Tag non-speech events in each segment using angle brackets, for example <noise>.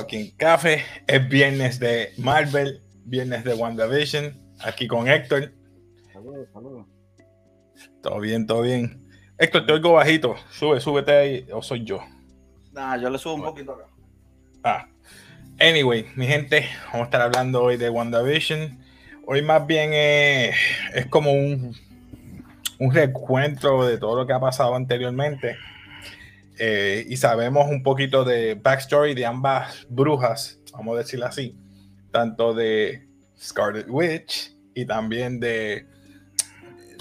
aquí en Café. Es viernes de Marvel, viernes de WandaVision, aquí con Héctor. Saludos, saludos. Todo bien, todo bien. Héctor, te oigo bajito. Sube, súbete ahí, o soy yo. Nah, yo le subo un poquito acá. Ah. Anyway, mi gente, vamos a estar hablando hoy de WandaVision. Hoy más bien eh, es como un, un recuento de todo lo que ha pasado anteriormente. Eh, y sabemos un poquito de backstory de ambas brujas, vamos a decirlo así, tanto de Scarlet Witch y también de,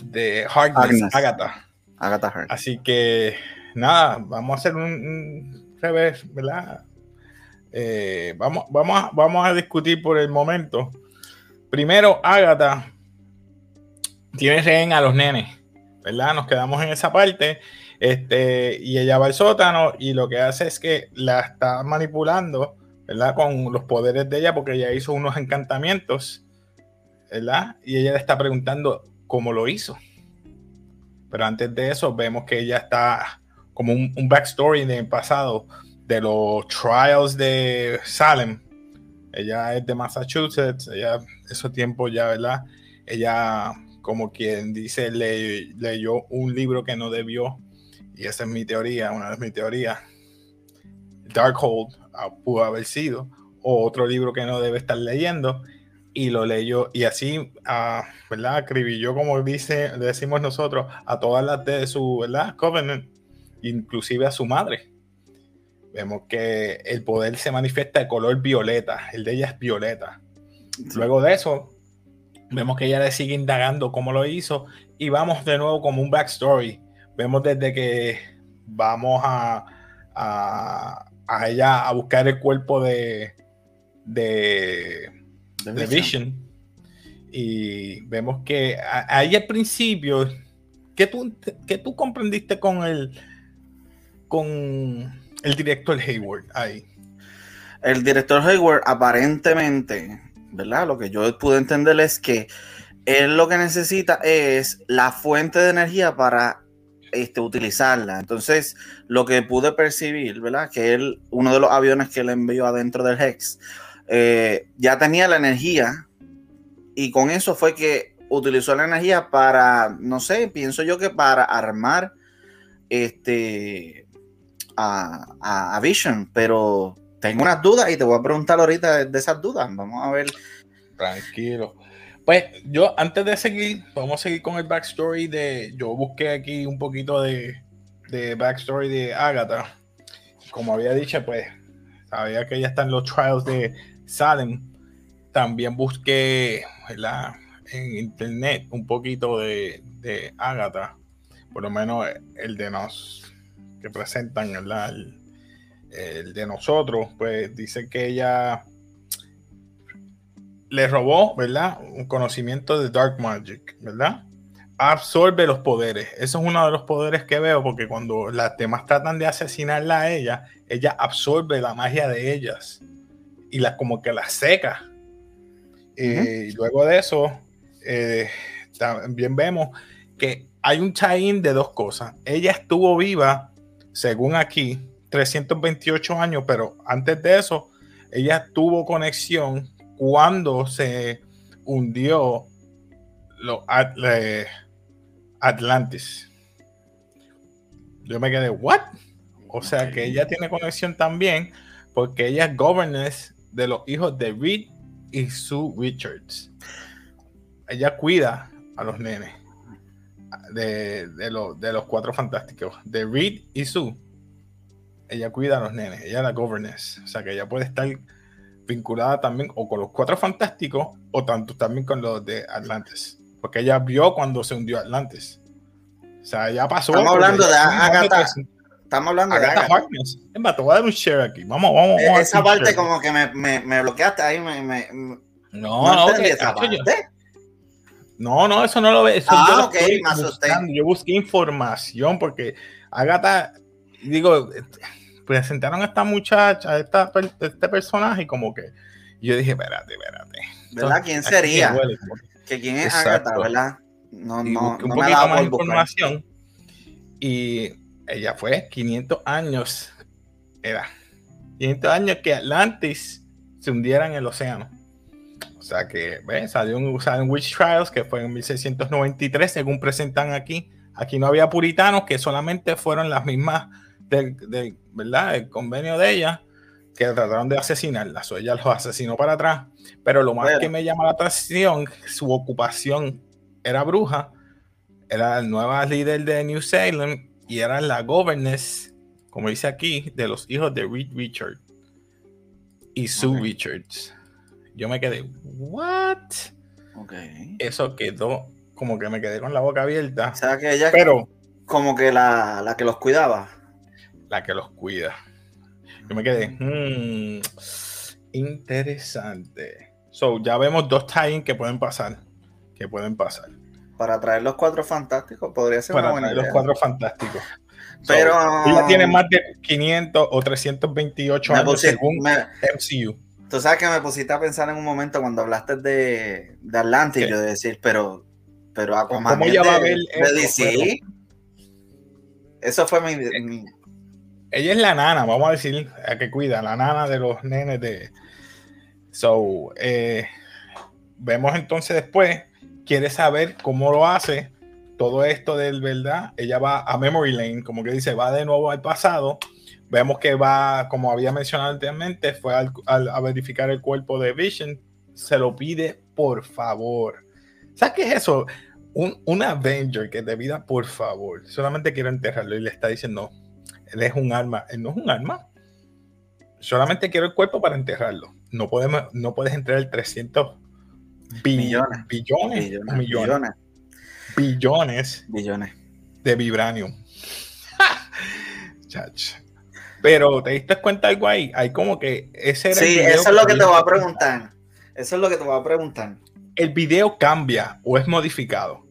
de Harkness. Agatha. Agatha Hart. Así que nada, vamos a hacer un, un revés, ¿verdad? Eh, vamos, vamos, a, vamos a discutir por el momento. Primero, Agatha tiene rehén a los nenes, ¿verdad? Nos quedamos en esa parte. Este, y ella va al sótano y lo que hace es que la está manipulando, ¿verdad? Con los poderes de ella, porque ella hizo unos encantamientos, ¿verdad? Y ella le está preguntando cómo lo hizo. Pero antes de eso, vemos que ella está como un, backstory en el pasado de los trials de Salem. Ella es de Massachusetts, ella, esos tiempos ya, ¿verdad? Ella, como quien dice, le- leyó un libro que no debió, y esa es mi teoría, una de mis teorías. Darkhold ah, pudo haber sido, o otro libro que no debe estar leyendo, y lo leyó, y así, ah, ¿verdad? Acribilló, como dice, decimos nosotros, a todas las de su, ¿verdad? Covenant, inclusive a su madre. Vemos que el poder se manifiesta de color violeta, el de ella es violeta. Luego de eso, vemos que ella le sigue indagando cómo lo hizo y vamos de nuevo como un backstory. Vemos desde que vamos a, a, a ella a buscar el cuerpo de, de, de Vision. Vision. Y vemos que ahí al principio, ¿qué tú, qué tú comprendiste con el, con el director Hayward ahí? El director Hayward aparentemente, ¿verdad? Lo que yo pude entender es que él lo que necesita es la fuente de energía para este, utilizarla. Entonces, lo que pude percibir, ¿verdad? Que él, uno de los aviones que él envió adentro del Hex, eh, ya tenía la energía y con eso fue que utilizó la energía para, no sé, pienso yo que para armar este a, Vision, pero tengo unas dudas y te voy a preguntar ahorita de esas dudas. Vamos a ver. Tranquilo. Pues yo, antes de seguir, vamos a seguir con el backstory de. Yo busqué aquí un poquito de, de backstory de Agatha. Como había dicho, pues sabía que ella está en los trials de Salem. También busqué en internet un poquito de, de Agatha. Por lo menos el de nos que presentan, ¿verdad? El, el de nosotros, pues dice que ella le robó, ¿verdad? Un conocimiento de Dark Magic, ¿verdad? Absorbe los poderes. Eso es uno de los poderes que veo, porque cuando las demás tratan de asesinarla a ella, ella absorbe la magia de ellas y la, como que la seca. Eh, y luego de eso, eh, también vemos que hay un tie de dos cosas. Ella estuvo viva, según aquí, 328 años, pero antes de eso, ella tuvo conexión cuando se hundió lo, le- Atlantis. Yo me quedé, ¿what? O sea que ella tiene conexión también porque ella es governess de los hijos de Reed y Sue Richards. Ella cuida a los nenes de, de, los- de los cuatro fantásticos, de Reed y Sue. Ella cuida a los nenes, ella es la governess. O sea que ella puede estar vinculada también o con los cuatro fantásticos o tanto también con los de Atlantis. Porque ella vio cuando se hundió Atlantis. O sea, ya pasó. Estamos hablando de Agatha. Estamos hablando de Agatha Agatha. Harkness. Es más, te voy a dar un share aquí. Vamos, vamos. Vamos a Esa parte como que me, me, me bloqueaste ahí. Me, me- No, no no, que- esa yo- parte. no, no, eso no lo ve. Eso Ah, ok, me asusté. Yo busqué información porque Agatha, digo, presentaron a esta muchacha, a esta, este personaje, y como que yo dije, espérate, espérate. ¿Verdad? ¿Quién sería? me huele que- quién es. Agatha, ¿verdad? No, y no, un no me poquito dado más información y ella fue 500 años era 500 años que Atlantis se hundiera en el océano. O sea que, ¿ves? Salió un, salió Witch Trials que fue en 1693, según presentan aquí. Aquí no había puritanos, que solamente fueron las mismas del, del ¿verdad? El convenio de ella, que trataron de asesinarlas. O ella los asesinó para atrás. Pero lo más que me llama la atención, su ocupación era bruja, era la nueva líder de New Salem y era la governess, como dice aquí, de los hijos de Reed Richard y Sue Richards. Yo me quedé, ¿what? Okay. Eso quedó como que me quedé con la boca abierta. O sea, que ella pero como que la, la que los cuidaba. La que los cuida. Yo me quedé, hmm, interesante. So, ya vemos dos tie que pueden pasar. Que pueden pasar. Para traer los cuatro fantásticos podría ser Para una buena traer los idea. cuatro fantásticos. Pero So, ella tiene más de 500 o 328 me años según me- MCU. Tú sabes que me pusiste a pensar en un momento cuando hablaste de, de Atlantis, ¿Qué? yo de decir, pero, pero Aquaman ¿Cómo ella va a ver eso? Eso fue mi, mi- Ella es la nana, vamos a decir, a que cuida, la nana de los nenes de. So, eh, vemos entonces después, quiere saber cómo lo hace, todo esto del verdad. Ella va a Memory Lane, como que dice, va de nuevo al pasado. Vemos que va, como había mencionado anteriormente, fue al- a verificar el cuerpo de Vision. Se lo pide, por favor. ¿Sabes qué es eso? Un, un Avenger que te pida, por favor. Solamente quiero enterrarlo y le está diciendo, él es un arma. Él no es un arma. Solamente quiero el cuerpo para enterrarlo. No, podemos, no puedes entrar 300 bi- Millones. billones, billones, millones, billones, billones de vibranium. <laughs> Pero te diste cuenta algo ahí. Hay como que ese era el Sí, video eso es lo que te voy a preguntar. Eso es lo que te voy a preguntar. El video cambia o es modificado.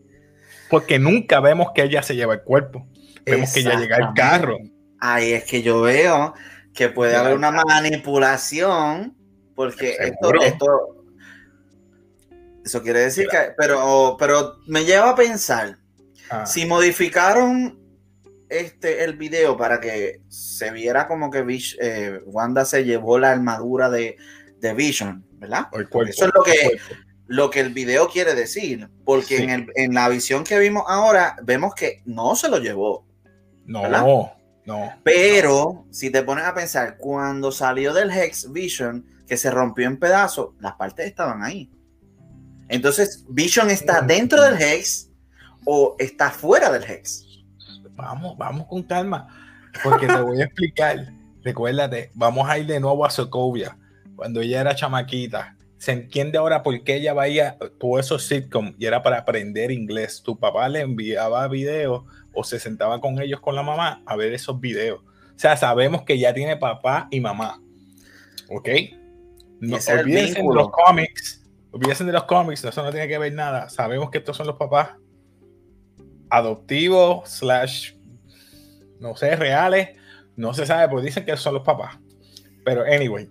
Porque nunca vemos que ella se lleva el cuerpo. Vemos que ella llega al carro. Ahí es que yo veo que puede haber una manipulación, porque esto, esto, eso quiere decir que, pero, pero me lleva a pensar, Ah, si modificaron este el video para que se viera como que Vish- eh, Wanda se llevó la armadura de, de Vision, ¿verdad? cuerpo, Eso es lo que-. Lo que el video quiere decir, porque Sí. en, el- en la visión que vimos ahora, vemos que no se lo llevó. No, ¿verdad? No. Pero si te pones a pensar, cuando salió del Hex Vision, que se rompió en pedazos, las partes estaban ahí. Entonces, Vision está dentro del Hex o está fuera del Hex. Vamos, vamos con calma. Porque te voy a explicar. <laughs> Recuérdate, vamos a ir de nuevo a Sokovia. Cuando ella era chamaquita. Se entiende ahora por qué ella veía todos esos sitcoms y era para aprender inglés. Tu papá le enviaba videos o se sentaba con ellos con la mamá a ver esos videos. O sea, sabemos que ya tiene papá y mamá. ¿Ok? No, olvídense de los cómics. Olvídense de los cómics, eso no tiene que ver nada. Sabemos que estos son los papás adoptivos, slash, no sé, reales. No se sabe, porque dicen que son los papás. Pero, anyway,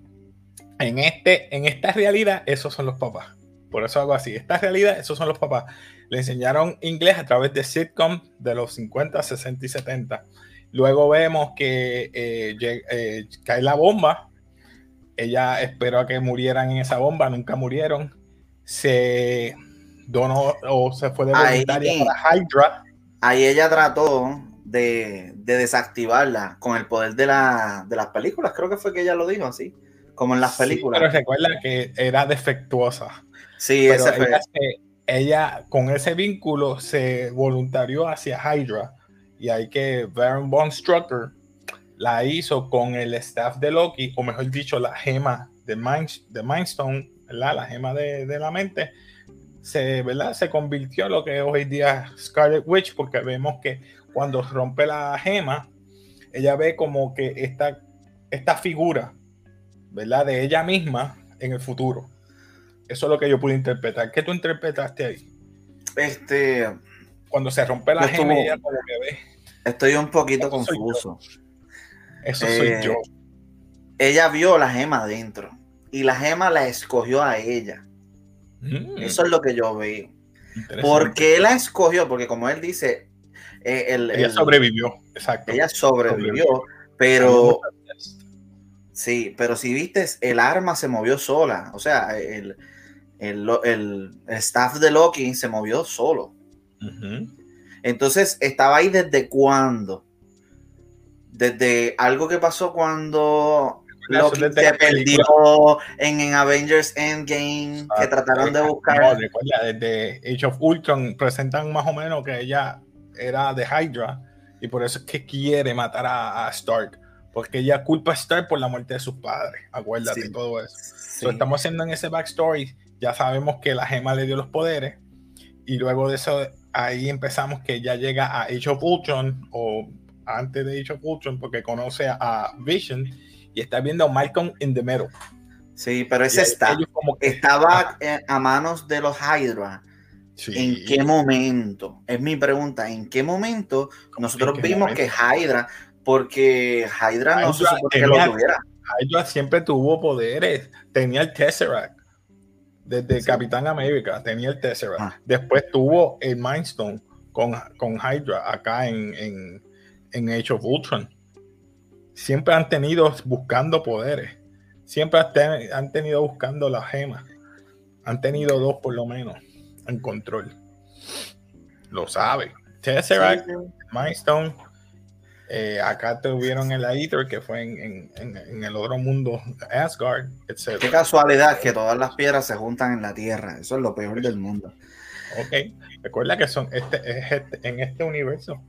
en, este, en esta realidad, esos son los papás. Por eso hago así. Esta realidad, esos son los papás. Le enseñaron inglés a través de sitcom de los 50, 60 y 70. Luego vemos que eh, eh, cae la bomba. Ella esperó a que murieran en esa bomba, nunca murieron. Se donó o se fue de Ahí. voluntaria para Hydra. Ahí ella trató de, de desactivarla con el poder de, la, de las películas. Creo que fue que ella lo dijo así, como en las Sí, películas. pero recuerda que era defectuosa. Sí, fue. ella, se- ella, con ese vínculo se voluntarió hacia Hydra. Y hay que Baron Von Strucker la hizo con el staff de Loki, o mejor dicho, la gema de, Mind, de Mindstone, ¿verdad? la gema de, de la mente. Se, ¿verdad? se convirtió en lo que hoy día es Scarlet Witch, porque vemos que cuando rompe la gema, ella ve como que esta, esta figura, ¿verdad? De ella misma en el futuro. Eso es lo que yo pude interpretar. ¿Qué tú interpretaste ahí? Este, Cuando se rompe la Yo gema, estuvo- ella como que ve. estoy un poquito Eso confuso. Eso Eh, soy yo. Ella vio la gema adentro y la gema la escogió a ella. Mm, Eso es lo que yo veo. ¿Por qué la escogió? Porque como él dice, eh, el- ella el- sobrevivió. Exacto. ella sobrevivió, Sobrevivió. pero Sí, pero si viste, el arma se movió sola. O sea, el, el, staff de Loki se movió solo. Entonces, estaba ahí desde cuándo? Desde algo que pasó cuando Loki se perdió en, Avengers Endgame, que trataron de buscar. desde Age of Ultron presentan más o menos que ella era de Hydra y por eso es que quiere matar a, Stark. Porque ella culpa a Stark por la muerte de sus padres. Acuérdate de todo eso. estamos haciendo en ese backstory. Ya sabemos que la gema le dio los poderes. Y luego de eso, ahí empezamos que ya llega a Age of Ultron. O antes de Age of Ultron, porque conoce a Vision. Y está viendo a Malcolm in the Middle. Sí, pero ese está, como que, estaba a manos de los Hydra ¿En qué momento? Es mi pregunta. ¿En qué momento nosotros vimos que Hydra, porque Hydra no se supone que lo tuviera? Hydra siempre tuvo poderes. Tenía el Tesseract. Desde Capitán América tenía el Tesseract. Ah. Después tuvo el Mindstone con, con Hydra acá en, en, en Age of Ultron. Siempre han tenido buscando poderes. Siempre han tenido buscando las gemas. Han tenido dos por lo menos en control. Lo sabe. Tesseract, Milestone. Eh, acá tuvieron el Aether, que fue en, el otro mundo, Asgard, etc. Qué casualidad que todas las piedras se juntan en la Tierra. Eso es lo peor del mundo. Ok. Recuerda que son este, este en este universo.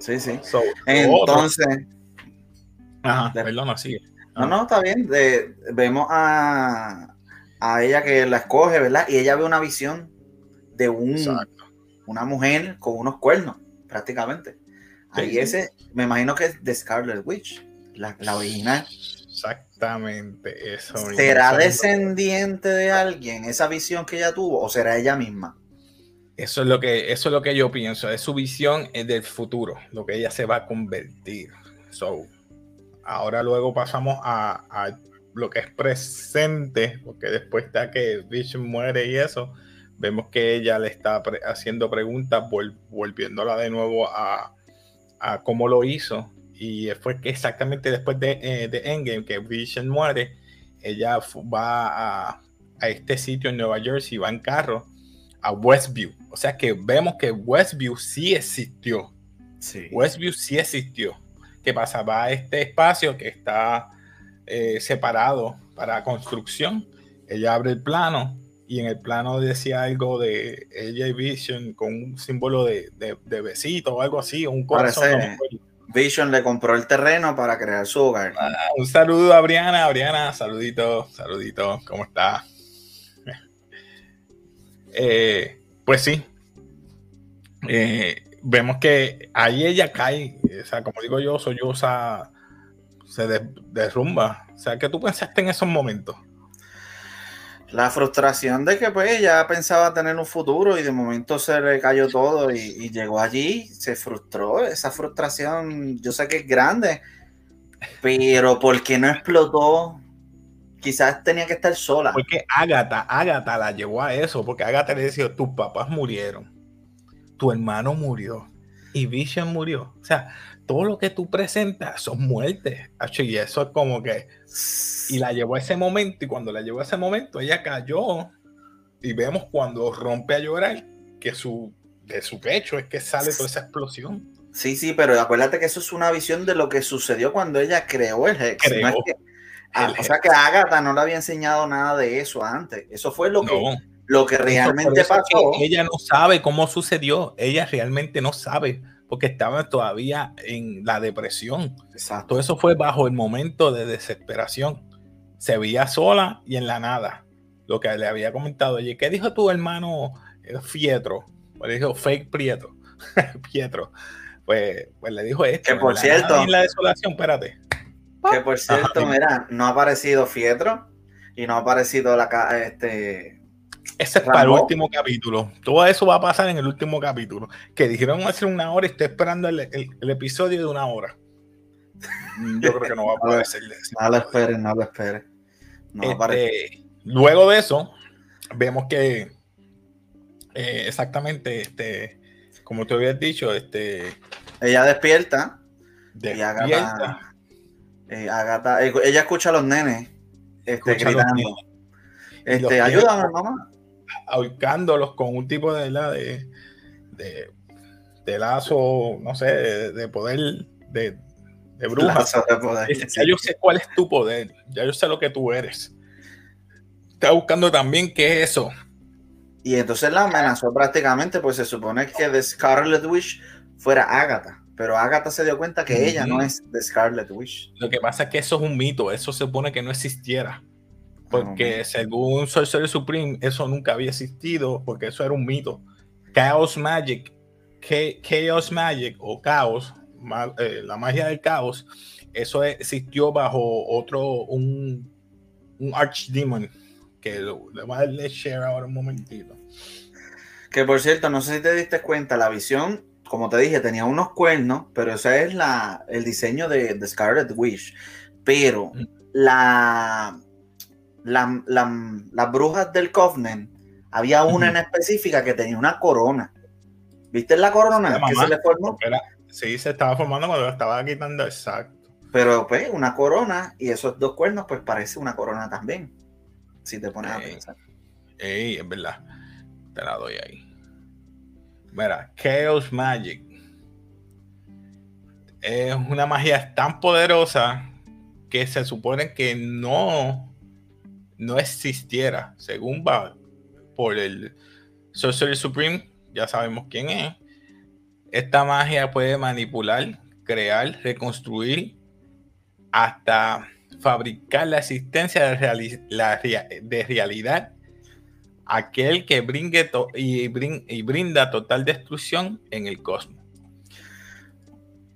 Sí, sí. Entonces. Ajá, perdón, sigue. No, no, está bien. vemos a, a ella que la escoge, ¿verdad? Y ella ve una visión de un, una mujer con unos cuernos, prácticamente. Ahí ese, me imagino que es de Scarlet Witch, la, la original. Exactamente, eso. ¿Será descendiente de alguien esa visión que ella tuvo o será ella misma? Eso es lo que, eso es lo que yo pienso, es su visión del futuro, lo que ella se va a convertir. So, ahora luego pasamos a, a lo que es presente, porque después de que Vision muere y eso, Vemos que ella le está haciendo preguntas, volviéndola de nuevo a, cómo lo hizo. Y fue que exactamente después de, eh, de Endgame, que Vision muere, ella va a, este sitio en Nueva Jersey, va en carro a Westview. O sea que vemos que Westview sí existió. Sí. Westview sí existió. ¿Qué pasa? Va a este espacio que está eh, separado para construcción. Ella abre el plano y en el plano decía algo de ella y Vision con un símbolo de, de, besito o algo así, un corazón. Vision le compró el terreno para crear su hogar. Ah, un saludo a Briana, Briana, saludito, saludito, ¿cómo está? <laughs> Eh, pues sí, eh, vemos que ahí ella cae, o sea, como digo yo, solloza, se derrumba. O sea, ¿qué tú pensaste en esos momentos? La frustración de que pues ella pensaba tener un futuro y de momento se le cayó todo y, llegó allí, se frustró. Esa frustración yo sé que es grande, pero ¿por qué no explotó? Quizás tenía que estar sola. Porque Agatha, Agatha la llevó a eso, porque Agatha le decía, tus papás murieron, tu hermano murió y Vision murió. O sea, todo lo que tú presentas son muertes. Y eso es como que. Y la llevó a ese momento, y cuando la llevó a ese momento, ella cayó. Y vemos cuando rompe a llorar que su, de su pecho es que sale toda esa explosión. Sí, sí, pero acuérdate que eso es una visión de lo que sucedió cuando ella creó el Hex. Ah, o sea que Agatha no le había enseñado nada de eso antes. Eso fue lo que, lo que realmente pasó. ella no sabe cómo sucedió. Ella realmente no sabe porque estaba todavía en la depresión. Exacto. Todo eso fue bajo el momento de desesperación. Se veía sola y en la nada. Lo que le había comentado. Oye, ¿qué dijo tu hermano eh, Fietro? Pues le dijo fake Prieto. <laughs> Pietro. Pues, pues, le dijo esto. Que por cierto. En la desolación, espérate. Que por cierto, mira, no ha aparecido Fietro y no ha aparecido la este ese es para el último capítulo. Todo eso va a pasar en el último capítulo. Que dijeron hace una hora y estoy esperando el, episodio de una hora. Mm, yo creo que no va a poder <laughs> ser. No lo esperen, no lo esperen. Este, luego de eso, vemos que eh, exactamente, este, como te habías dicho, este. Ella despierta. Despierta. Eh, Agatha, eh, ella escucha a los nenes este, gritando. Este, ayúdame, mamá. Ahorcándolos con un tipo de, de, de, de lazo, no sé, de, poder de, de bruja. Ya yo sé cuál es tu poder, ya yo sé lo que tú eres. Está buscando también qué es eso. Y entonces la amenazó prácticamente, pues se supone que de Scarlet Witch fuera Agatha. Pero Agatha se dio cuenta que ella no es de Scarlet Witch. Lo que pasa es que eso es un mito, eso se supone que no existiera. Porque ah, según Sorcerer Supreme, eso nunca había existido, porque eso era un mito. Chaos Magic, Chaos Magic o Caos, eh, la magia del caos, eso existió bajo otro, un, un Archdemon, que le voy a darle share ahora un momentito. Que por cierto, no sé si te diste cuenta, la visión como te dije, tenía unos cuernos, pero ese es la, el diseño de, Scarlet Witch. Pero mm. la, las brujas del Covenant, había una en específica que tenía una corona. ¿Viste la corona que se le formó? sí, se estaba formando cuando estaba quitando, exacto. Pero pues una corona y esos dos cuernos pues parece una corona también. Si te pones a pensar. Ey, es verdad. Te la doy ahí. Mira, Chaos Magic es una magia tan poderosa que se supone que no, no existiera, según va por el Sorcerer Supreme, ya sabemos quién es. Esta magia puede manipular, crear, reconstruir, hasta fabricar la existencia de, de realidad aquel que bringue y, y, brinda total destrucción en el cosmos.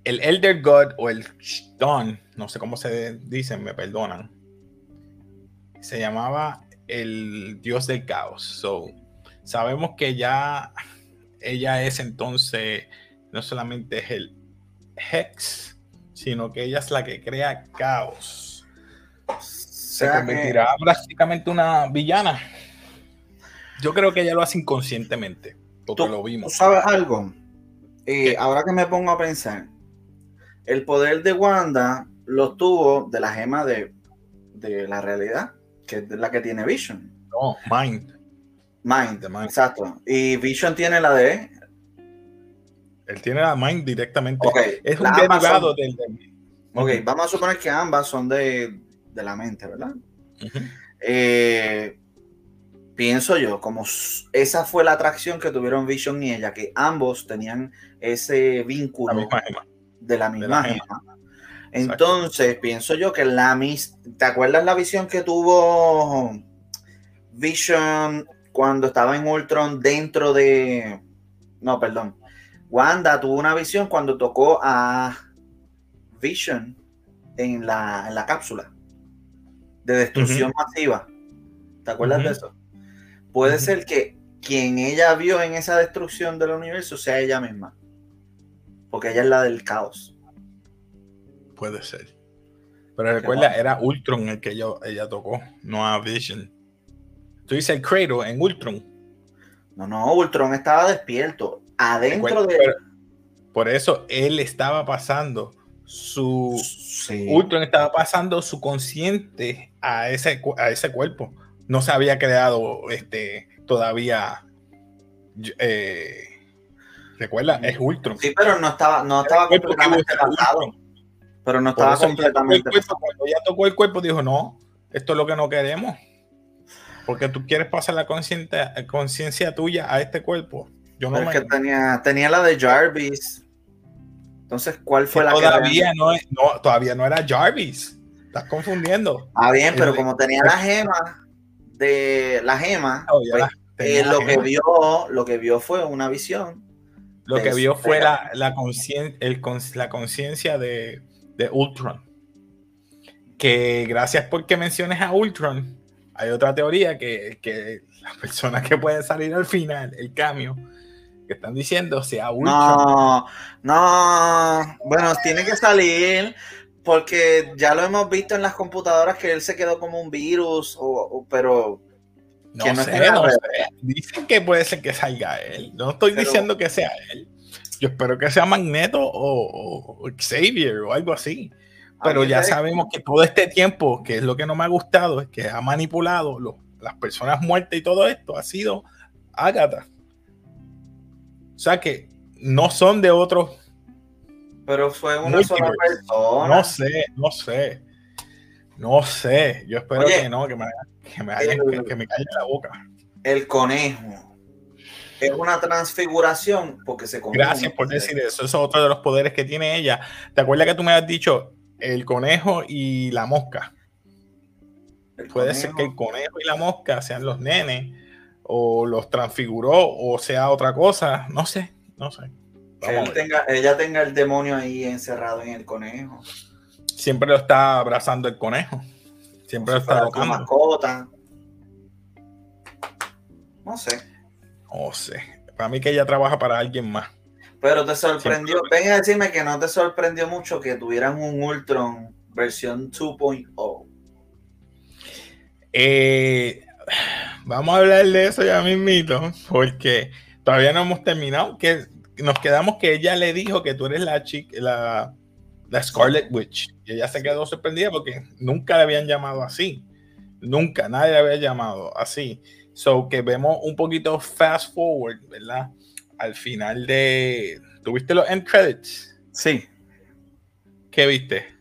El Elder God o el Stone, no sé cómo se dice, me perdonan, se llamaba el dios del caos. So, sabemos que ya ella es entonces, no solamente es el Hex, sino que ella es la que crea caos. Se convertirá básicamente una villana. Yo creo que ella lo hace inconscientemente, porque lo vimos. ¿tú ¿Sabes algo? Eh, ahora que me pongo a pensar, el poder de Wanda lo tuvo de la gema de, la realidad, que es la que tiene Vision. No, Mind. Mind, exacto. Y Vision tiene la de. Él tiene la Mind directamente. es un derivado del. Ok, vamos a suponer que ambas son de, la mente, ¿verdad? eh, pienso yo, como esa fue la atracción que tuvieron Vision y ella, que ambos tenían ese vínculo de la misma gema. Entonces, pienso yo que la mis ¿te acuerdas la visión que tuvo Vision cuando estaba en Ultron dentro de no, perdón. Wanda tuvo una visión cuando tocó a Vision en la, cápsula de destrucción masiva. ¿Te acuerdas de eso? Puede ser que quien ella vio en esa destrucción del universo sea ella misma. Porque ella es la del caos. Puede ser. Pero recuerda, era Ultron el que ella, ella tocó, no a Vision. Tú dices el Cradle en Ultron. No, no, Ultron estaba despierto. Adentro de. por eso él estaba pasando su. Ultron estaba pasando su consciente a ese, a ese cuerpo no se había creado este, todavía. Eh, Recuerda, es Ultron. Sí, pero no estaba, no estaba completamente pasado. Pero no estaba completamente Cuando ya tocó el cuerpo, dijo: No, esto es lo que no queremos. Porque tú quieres pasar la conciencia tuya a este cuerpo. Yo no que tenía, tenía la de Jarvis. Entonces, ¿cuál fue la todavía no, no, todavía no era Jarvis. Estás confundiendo. Ah, bien, pero como tenía la gema, de la gema, oh, pues, eh, lo que vio, lo que vio fue una visión. Lo que vio fue la, la conciencia de, de Ultron. Que gracias por que menciones a Ultron, hay otra teoría que, que la persona que puede salir al final, el cambio, que están diciendo sea Ultron. No, no, bueno, tiene que salir porque ya lo hemos visto en las computadoras que él se quedó como un virus, o, pero... No, sé, no sé. Dicen que puede ser que salga él. No estoy diciendo que sea él. Yo espero que sea Magneto o, Xavier o algo así. Pero ya sabemos que todo este tiempo, que es lo que no me ha gustado, es que ha manipulado las personas muertas y todo esto, ha sido Agatha. O sea que no son de otros. Pero fue una sola persona. No sé, no sé. No sé. Yo espero que no, que me, que me, que me calle la boca. El conejo es una transfiguración porque se Gracias por decir eso. Eso es otro de los poderes que tiene ella. ¿Te acuerdas que tú me has dicho el conejo y la mosca? Puede ser que el conejo y la mosca sean los nenes o los transfiguró o sea otra cosa. No sé, no sé. ella tenga el demonio ahí encerrado en el conejo. Siempre lo está abrazando el conejo. Siempre lo está tocando. mascota. No sé. No sé. Para mí que ella trabaja para alguien más. Pero te sorprendió. Ven a decirme que no te sorprendió mucho que tuvieran un Ultron versión 2.0. Eh, vamos a hablar de eso ya mismito, porque todavía no hemos terminado. Que nos quedamos que ella le dijo que tú eres la chica, la, la Scarlet Witch. Y ella se quedó sorprendida porque nunca le habían llamado así. Nunca, nadie le había llamado así. So que vemos un poquito fast forward, ¿verdad? Al final de. ¿Tuviste los end credits? Sí. ¿Qué viste?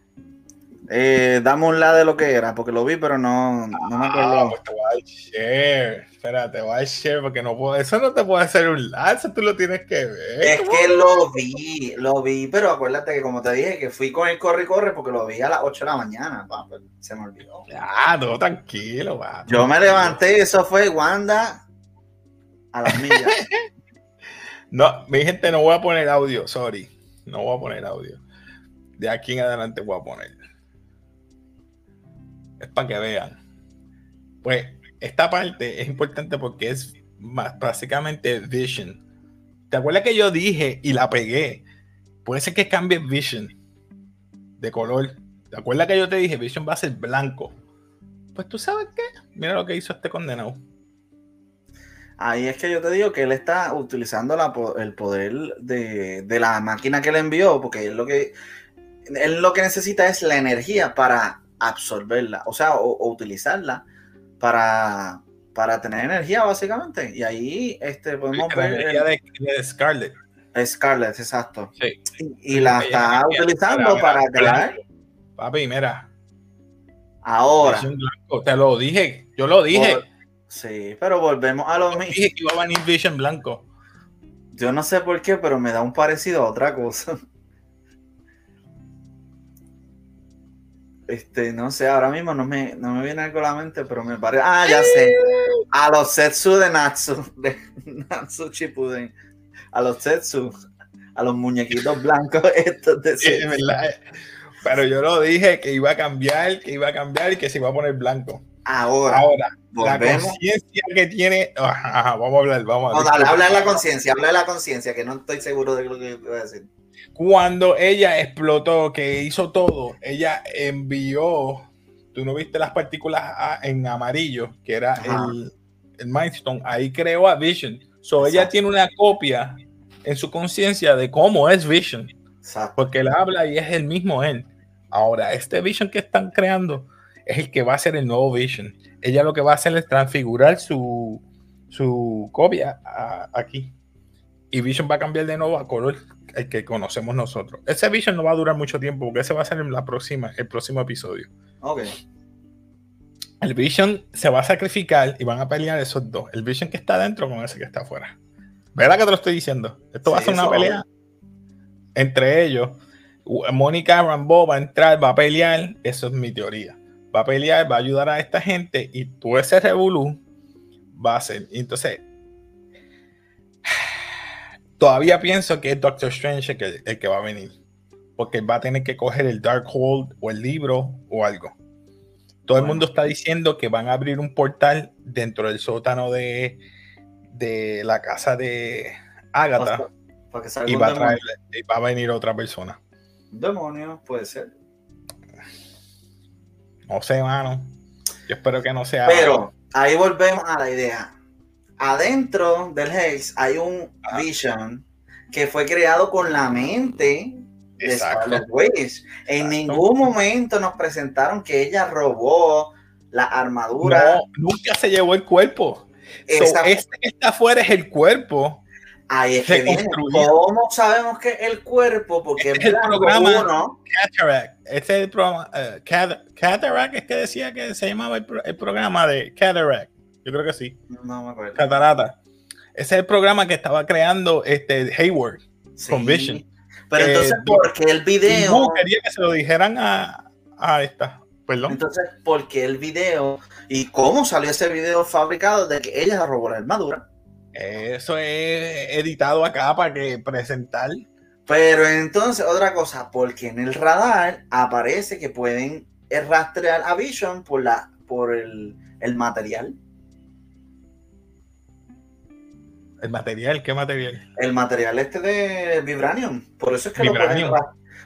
Eh, dame un lado de lo que era, porque lo vi, pero no, no me acuerdo. Ah, pues te voy a share. Espérate, voy a share porque no puedo. Eso no te puede hacer un lado, eso tú lo tienes que ver. Es que lo vi, lo vi, pero acuérdate que como te dije, que fui con el corre y corre porque lo vi a las 8 de la mañana, pues, se me olvidó. Ah, no, tranquilo, va. Yo me levanté y eso fue Wanda a las millas. <laughs> no, mi gente, no voy a poner audio, sorry. No voy a poner audio. De aquí en adelante voy a poner es para que vean. Pues esta parte es importante porque es básicamente Vision. ¿Te acuerdas que yo dije y la pegué? Puede ser que cambie Vision de color. ¿Te acuerdas que yo te dije Vision va a ser blanco? Pues tú sabes qué. Mira lo que hizo este condenado. Ahí es que yo te digo que él está utilizando el poder de, de, la máquina que le envió, porque él lo que él lo que necesita es la energía para absorberla, o sea, o, utilizarla para, para tener energía, básicamente. Y ahí este, podemos ver. energía de, Scarlet. Scarlet, exacto. Y, la está utilizando para, crear. Papi, mira. Ahora. Te lo dije, yo lo dije. sí, pero volvemos a lo mismo. Dije que iba a venir Vision blanco. Yo no sé por qué, pero me da un parecido a otra cosa. <laughs> Este, no sé, ahora mismo no me, no me viene algo a la mente, pero me parece. Ah, ya sé. A los Setsu de Natsu, <laughs> de Natsu Chipuden. A los Setsu, a los muñequitos blancos <laughs> estos de sí, verdad. Pero yo lo dije que iba a cambiar, que iba a cambiar y que se iba a poner blanco. Ahora, Ahora la conciencia que tiene. vamos a hablar, vamos a hablar. habla de la conciencia, habla de la conciencia, que no estoy seguro de lo que voy a decir cuando ella explotó, que hizo todo, ella envió, tú no viste las partículas en amarillo, que era el, el Mindstone, ahí creó a Vision. So ella tiene una copia en su conciencia de cómo es Vision. Porque él habla y es el mismo él. Ahora, este Vision que están creando es el que va a ser el nuevo Vision. Ella lo que va a hacer es transfigurar su, su copia aquí. Y Vision va a cambiar de nuevo a color el que conocemos nosotros. Ese Vision no va a durar mucho tiempo porque ese va a ser en la próxima, el próximo episodio. Ok. El Vision se va a sacrificar y van a pelear esos dos. El Vision que está adentro con ese que está afuera. ¿Verdad que te lo estoy diciendo? Esto va a ser una pelea entre ellos. Mónica Rambo va a entrar, va a pelear. Eso es mi teoría. Va a pelear, va a ayudar a esta gente y todo ese revolú va a ser. Entonces, todavía pienso que es Doctor Strange el que, va a venir. Porque va a tener que coger el Darkhold o el libro o algo. Todo el mundo está diciendo que van a abrir un portal dentro del sótano de, de la casa de Agatha. y, va a venir otra persona. Demonio, puede ser. No sé, mano. Yo espero que no sea. Pero ahí volvemos a la idea adentro del Hex hay un Vision que fue creado con la mente de Scarlet Witch. En ningún momento nos presentaron que ella robó la armadura. No, nunca se llevó el cuerpo. Esa, este que está afuera es el cuerpo. Ahí es que viene. ¿Cómo sabemos que el cuerpo? Porque este es el programa uno. Cataract. Este es el programa. Uh, Cataract es que decía que se llamaba el, programa de Cataract. Yo creo que sí. No me acuerdo. Catarata. Ese es el programa que estaba creando este Hayward con Vision. Pero entonces, eh, ¿por qué el video? No, quería que se lo dijeran a, a esta. Perdón. Entonces, ¿por qué el video? ¿Y cómo salió ese video fabricado de que ella robó la armadura? Eso es editado acá para que presentar. Pero entonces, otra cosa, porque en el radar aparece que pueden rastrear a Vision por, la, por el, el material. ¿El material? ¿Qué material? El material este de Vibranium. Por eso es que Vibranium.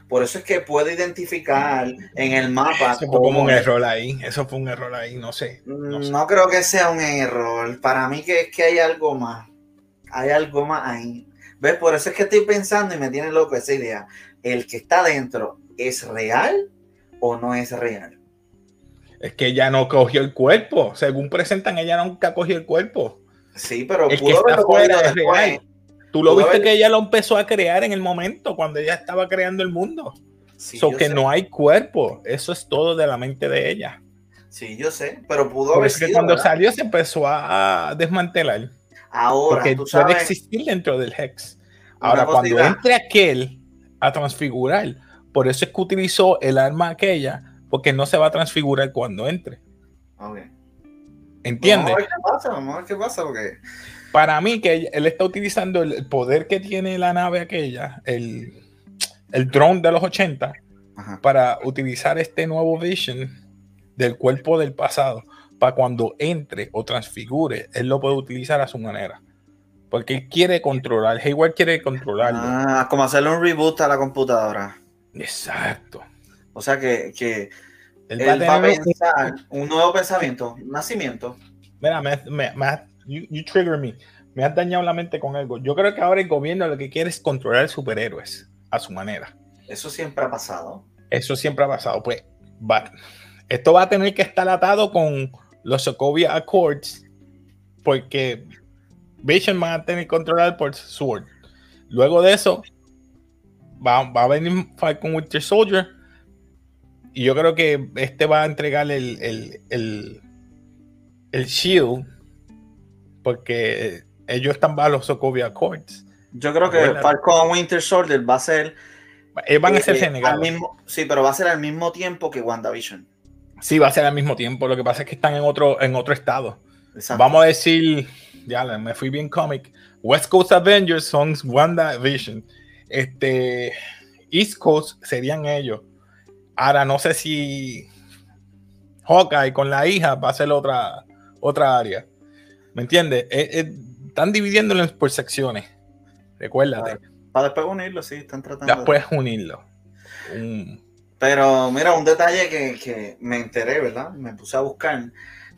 por eso es que puede identificar en el mapa. Eso fue como un error ahí. Eso fue un error ahí, no sé. No, creo que sea un error. Para mí que es que hay algo más. Hay algo más ahí. ¿Ves? Por eso es que estoy pensando y me tiene loco esa idea. ¿El que está dentro es real o no es real? Es que ella no cogió el cuerpo. Según presentan, ella nunca cogió el cuerpo. Sí, pero el pudo que está fuera es real. Tú lo viste que ella lo empezó a crear en el momento cuando ella estaba creando el mundo. Sí, que no hay cuerpo. Eso es todo de la mente de ella. Sí, yo sé, pero pudo haber sido, cuando salió se empezó a desmantelar. Ahora, porque puede existir dentro del Hex. Ahora, cuando entre aquel a transfigurar, por eso es que utilizó el arma aquella, porque no se va a transfigurar cuando entre. Okay. ¿Entiendes? Vamos a ver qué pasa, vamos a ver qué pasa, porque... Para mí, que él está utilizando el poder que tiene la nave aquella, el, el drone de los 80, para utilizar este nuevo Vision del cuerpo del pasado, para cuando entre o transfigure, él lo puede utilizar a su manera. Porque él quiere controlar, Hayward quiere controlarlo. Ah, como hacerle un reboot a la computadora. Exacto. O sea que, que él, va, a pensar un nuevo pensamiento, un nacimiento. Mira, me, me, you, trigger me. Me has dañado la mente con algo. Yo creo que ahora el gobierno lo que quiere es controlar superhéroes a su manera. Eso siempre ha pasado. Eso siempre ha pasado. Pues va, esto va a tener que estar atado con los Sokovia Accords porque Vision va a tener que controlar por Sword. Luego de eso va, va a venir Falcon Winter Soldier y yo creo que este va a entregar el, el, el, Shield porque ellos están bajo los Sokovia Accords. Yo creo que Falcon Winter Soldier va a ser. Eh, van a ser eh, sí, pero va a ser al mismo tiempo que WandaVision. Sí, va a ser al mismo tiempo. Lo que pasa es que están en otro, en otro estado. Vamos a decir, ya me fui bien cómic. West Coast Avengers son WandaVision. Este, East Coast serían ellos. Ahora no sé si Hawkeye con la hija va a ser otra, otra área. ¿Me entiendes? Eh, eh, están dividiéndolo por secciones. Recuérdate. Para, después unirlo, sí, están tratando. Después unirlo. Pero mira, un detalle que, me enteré, ¿verdad? Me puse a buscar.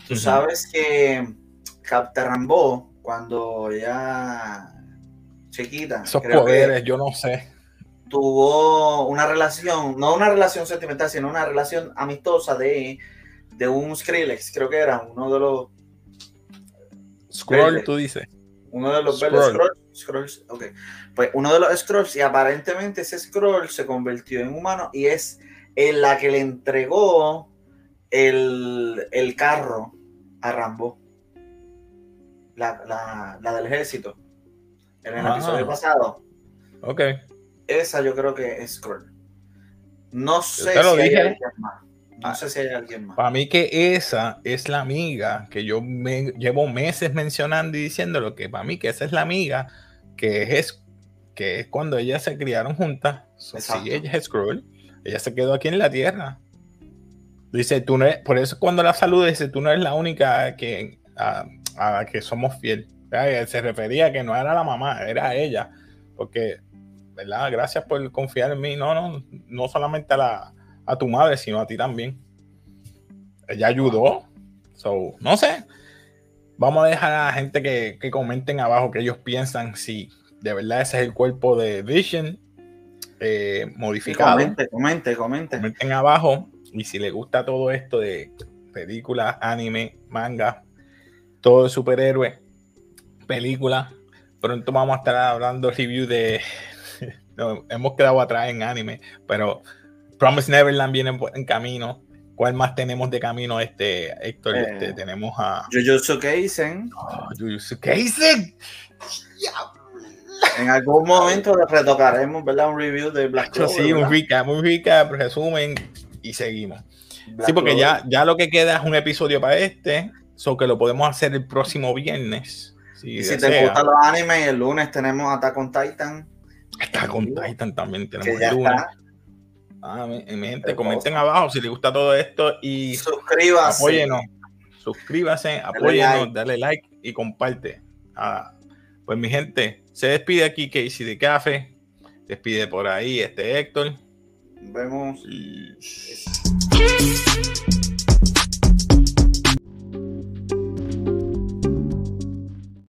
Tú sabes que Captain Rambo, cuando ya chiquita. Esos poderes, yo no sé tuvo una relación, no una relación sentimental, sino una relación amistosa de, de un Skrillex, creo que era uno de los... Scroll, tú dices. Uno de los Scroll. Scrolls, ok. Pues uno de los Scrolls, y aparentemente ese Scroll se convirtió en humano y es en la que le entregó el, el carro a Rambo. La, la, del ejército. En el episodio pasado. Ok. Esa yo creo que es Scroll. No sé si hay alguien más. No ah, sé si hay alguien más. Para mí que esa es la amiga que yo me llevo meses mencionando y diciendo lo que para mí que esa es la amiga que es que es cuando ellas se criaron juntas. sí, ella es Scroll. Ella se quedó aquí en la tierra. Dice, tú no por eso cuando la saluda dice, tú no eres la única que, a, la que somos fiel. Se refería a que no era la mamá, era ella. Porque ¿verdad? Gracias por confiar en mí. No, no, no solamente a, la, a tu madre, sino a ti también. Ella ayudó. So, no sé. Vamos a dejar a la gente que, comenten abajo que ellos piensan si de verdad ese es el cuerpo de Vision eh, modificado. Comente, comente, comente. Comenten abajo. Y si les gusta todo esto de películas, anime, manga, todo de superhéroe, película. Pronto vamos a estar hablando review de. Hemos quedado atrás en anime, pero Promise Neverland viene en camino. ¿Cuál más tenemos de camino, este Héctor? Eh, este, tenemos a Jujutsu Kaisen. Oh, Jujutsu Kaisen. En algún momento le retocaremos, ¿verdad? Un review de Black Clover. Sí, un recap, un recap, resumen y seguimos. Black sí, porque ya, ya lo que queda es un episodio para este, so que lo podemos hacer el próximo viernes. Si y si te gustan los animes, el lunes tenemos Attack on Titan. Attack on Titan también tenemos el lunes. Ah, mi, mi gente, comenten abajo si les gusta todo esto y suscríbase. Apóyenos. Suscríbase, apóyenos, dale like y comparte. Ah, pues mi gente, se despide aquí Casey de Café. Despide por ahí este Héctor. Vemos. Y...